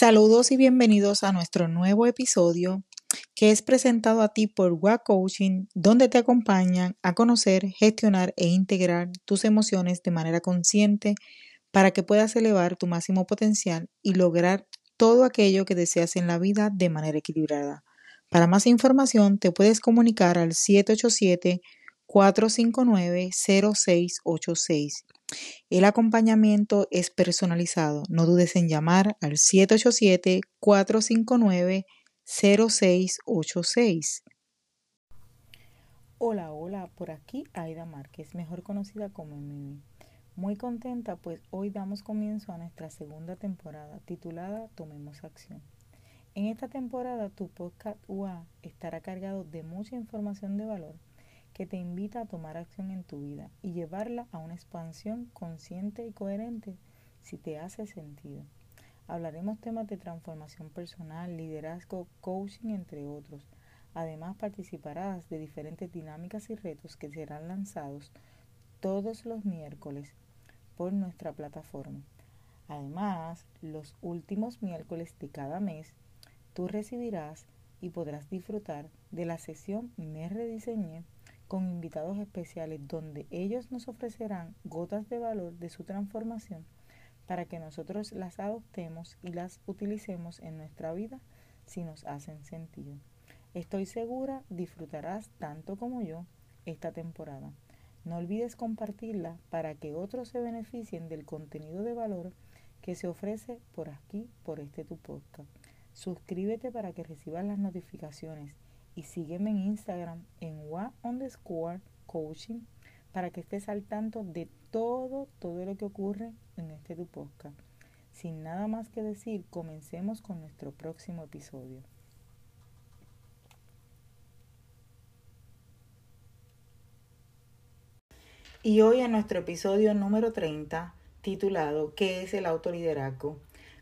Saludos y bienvenidos a nuestro nuevo episodio que es presentado a ti por WA Coaching, donde te acompañan a conocer, gestionar e integrar tus emociones de manera consciente para que puedas elevar tu máximo potencial y lograr todo aquello que deseas en la vida de manera equilibrada. Para más información te puedes comunicar al 787 459 0686 el acompañamiento es personalizado. No dudes en llamar al 787-459-0686. Hola, hola, por aquí Aida Márquez, mejor conocida como Mimi. Muy contenta pues hoy damos comienzo a nuestra segunda temporada titulada Tomemos Acción. En esta temporada tu podcast UA estará cargado de mucha información de valor que te invita a tomar acción en tu vida y llevarla a una expansión consciente y coherente si te hace sentido. Hablaremos temas de transformación personal, liderazgo, coaching, entre otros. Además participarás de diferentes dinámicas y retos que serán lanzados todos los miércoles por nuestra plataforma. Además, los últimos miércoles de cada mes, tú recibirás y podrás disfrutar de la sesión Me Rediseñé con invitados especiales donde ellos nos ofrecerán gotas de valor de su transformación para que nosotros las adoptemos y las utilicemos en nuestra vida si nos hacen sentido. Estoy segura disfrutarás tanto como yo esta temporada. No olvides compartirla para que otros se beneficien del contenido de valor que se ofrece por aquí, por este tu podcast. Suscríbete para que recibas las notificaciones y sígueme en Instagram en wa underscore coaching para que estés al tanto de todo, todo lo que ocurre en este tu podcast. Sin nada más que decir, comencemos con nuestro próximo episodio. Y hoy en nuestro episodio número 30, titulado ¿Qué es el autoliderazgo?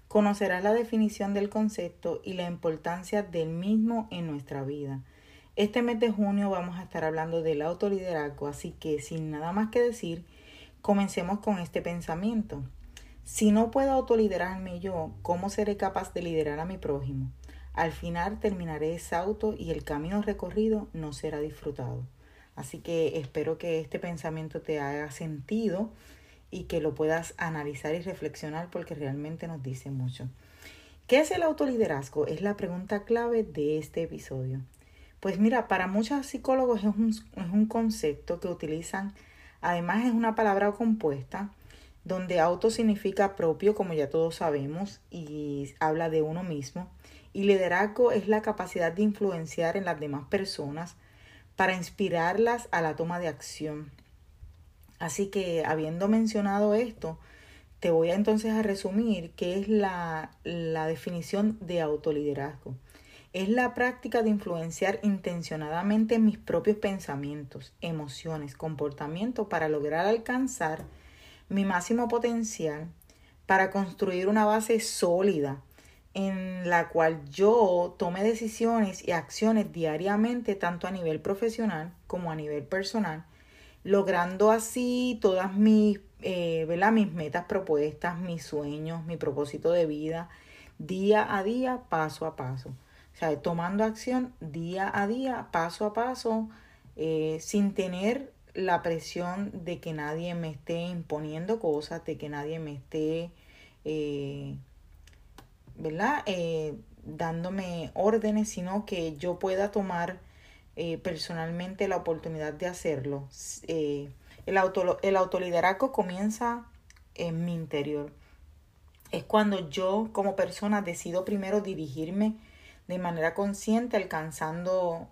Conocerás la definición del concepto y la importancia del mismo en nuestra vida. Este mes de junio vamos a estar hablando del autoliderazgo, así que sin nada más que decir, comencemos con este pensamiento. Si no puedo autoliderarme yo, ¿cómo seré capaz de liderar a mi prójimo? Al final terminaré exhausto y el camino recorrido no será disfrutado. Así que espero que este pensamiento te haga sentido y que lo puedas analizar y reflexionar porque realmente nos dice mucho. ¿Qué es el autoliderazgo? Es la pregunta clave de este episodio. Pues mira, para muchos psicólogos es un, es un concepto que utilizan, además es una palabra compuesta, donde auto significa propio, como ya todos sabemos, y habla de uno mismo, y liderazgo es la capacidad de influenciar en las demás personas para inspirarlas a la toma de acción. Así que habiendo mencionado esto, te voy a entonces a resumir qué es la, la definición de autoliderazgo. Es la práctica de influenciar intencionadamente mis propios pensamientos, emociones, comportamientos para lograr alcanzar mi máximo potencial, para construir una base sólida en la cual yo tome decisiones y acciones diariamente, tanto a nivel profesional como a nivel personal, logrando así todas mis, eh, mis metas propuestas, mis sueños, mi propósito de vida, día a día, paso a paso. O sea, tomando acción día a día, paso a paso, eh, sin tener la presión de que nadie me esté imponiendo cosas, de que nadie me esté, eh, ¿verdad? Dándome órdenes, sino que yo pueda tomar eh, personalmente la oportunidad de hacerlo. Eh, el, auto, el autoliderazgo comienza en mi interior. Es cuando yo como persona decido primero dirigirme de manera consciente, alcanzando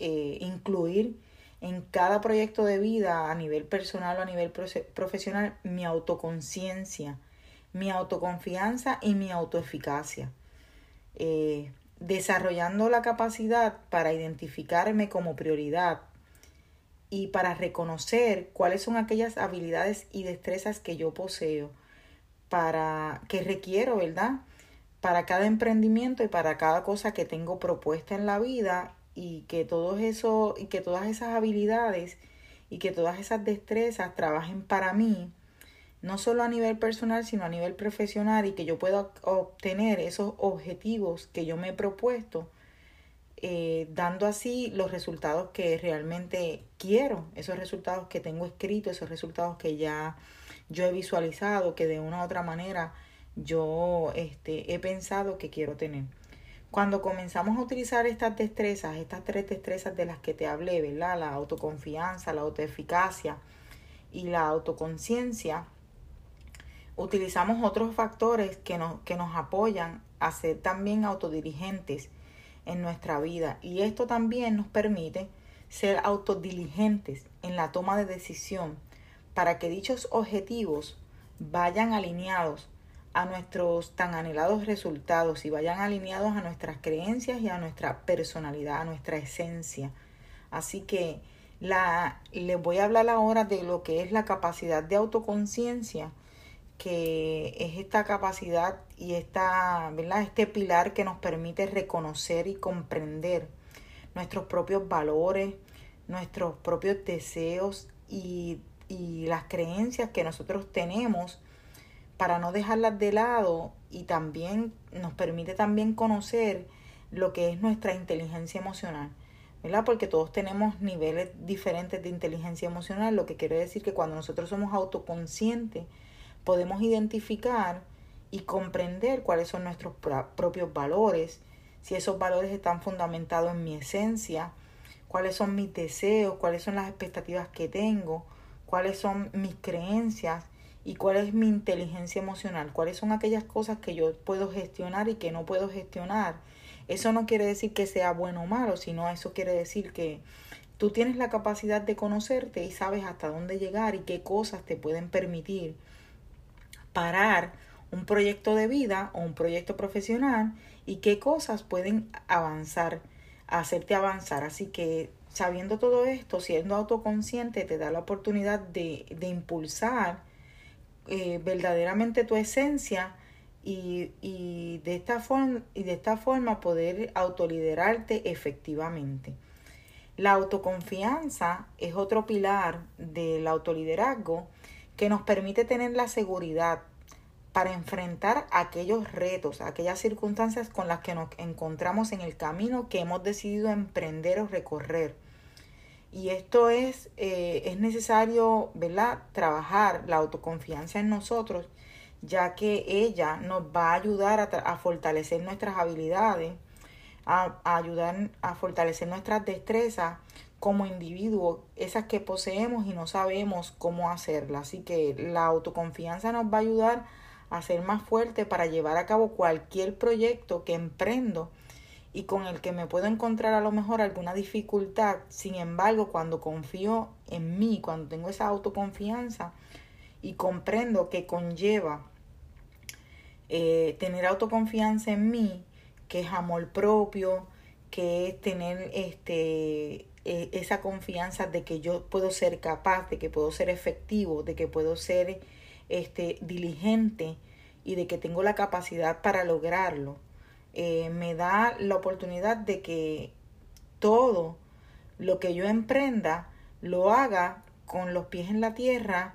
eh, incluir en cada proyecto de vida a nivel personal o a nivel profesional mi autoconciencia, mi autoconfianza y mi autoeficacia. Desarrollando la capacidad para identificarme como prioridad y para reconocer cuáles son aquellas habilidades y destrezas que yo poseo para que requiero, ¿verdad? Para cada emprendimiento y para cada cosa que tengo propuesta en la vida y que todo eso y que todas esas habilidades y que todas esas destrezas trabajen para mí, no solo a nivel personal, sino a nivel profesional y que yo pueda obtener esos objetivos que yo me he propuesto, eh, dando así los resultados que realmente quiero, esos resultados que tengo escritos, esos resultados que ya yo he visualizado, que de una u otra manera yo este, he pensado que quiero tener. Cuando comenzamos a utilizar estas destrezas, estas tres destrezas de las que te hablé, ¿verdad? La autoconfianza, la autoeficacia y la autoconciencia, utilizamos otros factores que nos, que nos apoyan a ser también autodirigentes en nuestra vida. Y esto también nos permite ser autodiligentes en la toma de decisión para que dichos objetivos vayan alineados a nuestros tan anhelados resultados y vayan alineados a nuestras creencias y a nuestra personalidad, a nuestra esencia. Así que la, les voy a hablar ahora de lo que es la capacidad de autoconciencia que es esta capacidad y esta, ¿verdad? este pilar que nos permite reconocer y comprender nuestros propios valores, nuestros propios deseos y, y las creencias que nosotros tenemos para no dejarlas de lado y también nos permite también conocer lo que es nuestra inteligencia emocional. Porque todos tenemos niveles diferentes de inteligencia emocional, lo que quiere decir que cuando nosotros somos autoconscientes, podemos identificar y comprender cuáles son nuestros propios valores, si esos valores están fundamentados en mi esencia, cuáles son mis deseos, cuáles son las expectativas que tengo, cuáles son mis creencias y cuál es mi inteligencia emocional, cuáles son aquellas cosas que yo puedo gestionar y que no puedo gestionar. Eso no quiere decir que sea bueno o malo, sino eso quiere decir que tú tienes la capacidad de conocerte y sabes hasta dónde llegar y qué cosas te pueden permitir parar un proyecto de vida o un proyecto profesional y qué cosas pueden avanzar, hacerte avanzar. Así que sabiendo todo esto, siendo autoconsciente, te da la oportunidad de, de impulsar eh, verdaderamente tu esencia y, y, de esta forma, y de esta forma poder autoliderarte efectivamente. La autoconfianza es otro pilar del autoliderazgo que nos permite tener la seguridad para enfrentar aquellos retos, aquellas circunstancias con las que nos encontramos en el camino que hemos decidido emprender o recorrer. Y esto es, eh, es necesario, ¿verdad? Trabajar la autoconfianza en nosotros, ya que ella nos va a ayudar a, fortalecer nuestras habilidades, a, a, ayudar a fortalecer nuestras destrezas como individuo, esas que poseemos y no sabemos cómo hacerlas. Así que la autoconfianza nos va a ayudar a ser más fuerte para llevar a cabo cualquier proyecto que emprendo y con el que me puedo encontrar a lo mejor alguna dificultad. Sin embargo, cuando confío en mí, cuando tengo esa autoconfianza y comprendo que conlleva eh, tener autoconfianza en mí, que es amor propio, que es tener este eh, esa confianza de que yo puedo ser capaz, de que puedo ser efectivo, de que puedo ser este, diligente y de que tengo la capacidad para lograrlo, eh, me da la oportunidad de que todo lo que yo emprenda lo haga con los pies en la tierra,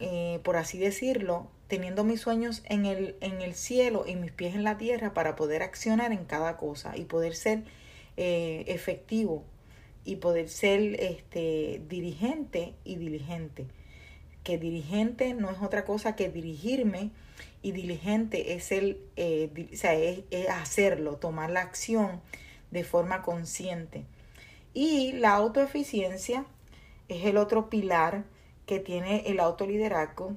eh, por así decirlo, teniendo mis sueños en el, en el cielo y mis pies en la tierra para poder accionar en cada cosa y poder ser efectivo y poder ser este, dirigente y diligente. Que dirigente no es otra cosa que dirigirme y diligente es, el, eh, es, hacerlo, tomar la acción de forma consciente. Y la autoeficiencia es el otro pilar que tiene el autoliderazgo.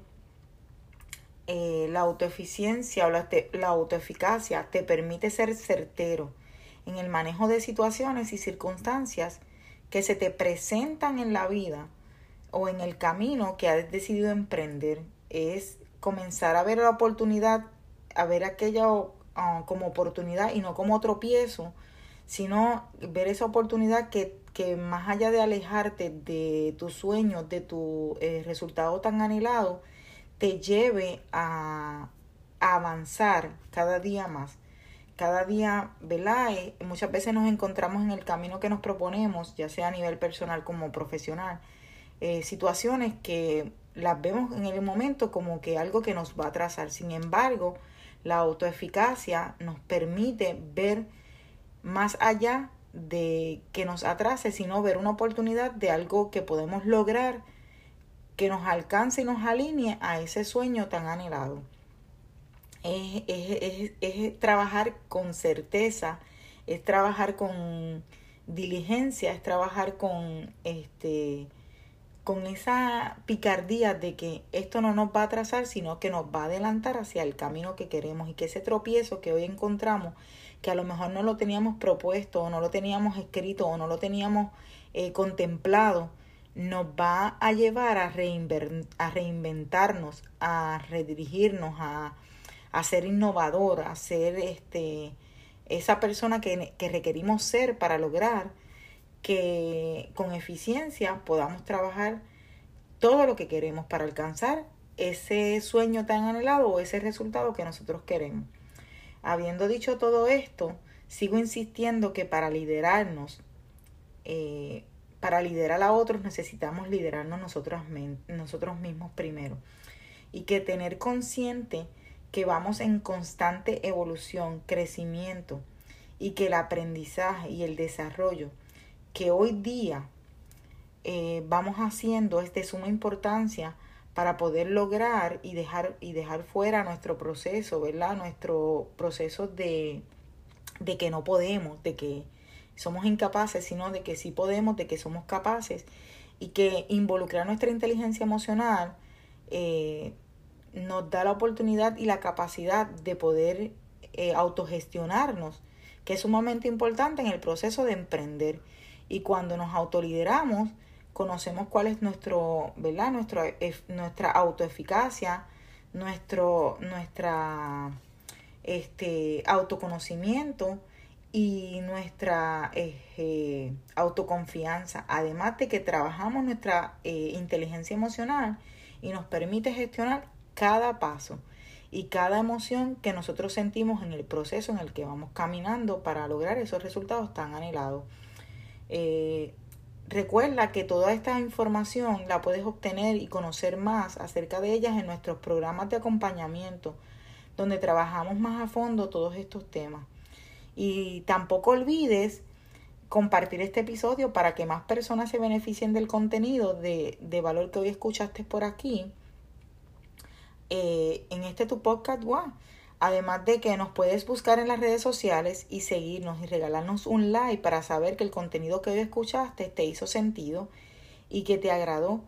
Eh, la autoeficiencia o la, la autoeficacia te permite ser certero en el manejo de situaciones y circunstancias que se te presentan en la vida o en el camino que has decidido emprender es comenzar a ver la oportunidad, a ver aquella ah, como oportunidad y no como tropiezo, sino ver esa oportunidad que, que más allá de alejarte de tus sueños, de tu eh, resultado tan anhelado, te lleve a, a avanzar cada día más cada día, ¿verdad? Eh, muchas veces nos encontramos en el camino que nos proponemos, ya sea a nivel personal como profesional, eh, situaciones que las vemos en el momento como que algo que nos va a atrasar. Sin embargo, la autoeficacia nos permite ver más allá de que nos atrase, sino ver una oportunidad de algo que podemos lograr que nos alcance y nos alinee a ese sueño tan anhelado. Es, es, es, trabajar con certeza, es trabajar con diligencia, es trabajar con este con esa picardía de que esto no nos va a atrasar, sino que nos va a adelantar hacia el camino que queremos y que ese tropiezo que hoy encontramos, que a lo mejor no lo teníamos propuesto o no lo teníamos escrito o no lo teníamos eh, contemplado, nos va a llevar a, a reinventarnos, a redirigirnos, a, a, ser innovador, a ser este, esa persona que, que requerimos ser para lograr que con eficiencia podamos trabajar todo lo que queremos para alcanzar ese sueño tan anhelado o ese resultado que nosotros queremos. Habiendo dicho todo esto, sigo insistiendo que para liderarnos, eh, para liderar a otros necesitamos liderarnos nosotros, nosotros mismos primero. Y que tener consciente que vamos en constante evolución, crecimiento y que el aprendizaje y el desarrollo que hoy día eh, vamos haciendo es de suma importancia para poder lograr y dejar, y dejar fuera nuestro proceso, ¿verdad? Nuestro proceso de, de que no podemos, de que somos incapaces, sino de que sí podemos, de que somos capaces y que involucrar nuestra inteligencia emocional eh, nos da la oportunidad y la capacidad de poder eh, autogestionarnos, que es sumamente importante en el proceso de emprender. Y cuando nos autolideramos, conocemos cuál es nuestro, ¿verdad? Nuestro, nuestra autoeficacia, nuestro, nuestra este, autoconocimiento y nuestra eh, autoconfianza, además de que trabajamos nuestra eh, inteligencia emocional y nos permite gestionar cada paso y cada emoción que nosotros sentimos en el proceso en el que vamos caminando para lograr esos resultados tan anhelados. Eh, recuerda que toda esta información la puedes obtener y conocer más acerca de ellas en nuestros programas de acompañamiento, donde trabajamos más a fondo todos estos temas. Y tampoco olvides compartir este episodio para que más personas se beneficien del contenido de, valor que hoy escuchaste por aquí eh, en este tu podcast. Wow. Además de que nos puedes buscar en las redes sociales y seguirnos y regalarnos un like para saber que el contenido que hoy escuchaste te hizo sentido y que te agradó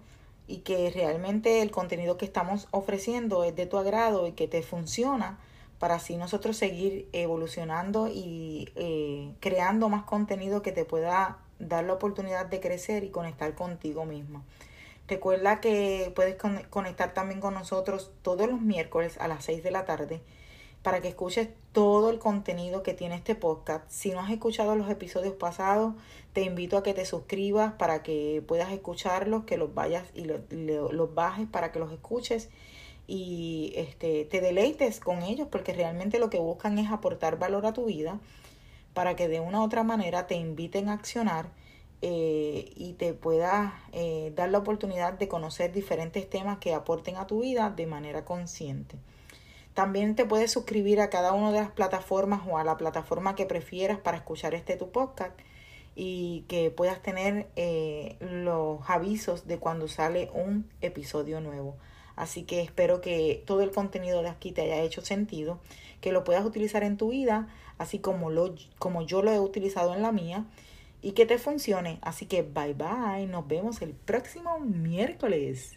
y que realmente el contenido que estamos ofreciendo es de tu agrado y que te funciona para así nosotros seguir evolucionando y eh, creando más contenido que te pueda dar la oportunidad de crecer y conectar contigo misma. Recuerda que puedes conectar también con nosotros todos los miércoles a las 6 de la tarde para que escuches todo el contenido que tiene este podcast. Si no has escuchado los episodios pasados, te invito a que te suscribas para que puedas escucharlos, que los vayas y los bajes para que los escuches y este, te deleites con ellos porque realmente lo que buscan es aportar valor a tu vida para que de una u otra manera te inviten a accionar eh, y te puedas eh, dar la oportunidad de conocer diferentes temas que aporten a tu vida de manera consciente. También te puedes suscribir a cada una de las plataformas o a la plataforma que prefieras para escuchar este tu podcast y que puedas tener eh, los avisos de cuando sale un episodio nuevo. Así que espero que todo el contenido de aquí te haya hecho sentido, que lo puedas utilizar en tu vida, así como, lo, como yo lo he utilizado en la mía, y que te funcione. Así que bye bye, nos vemos el próximo miércoles.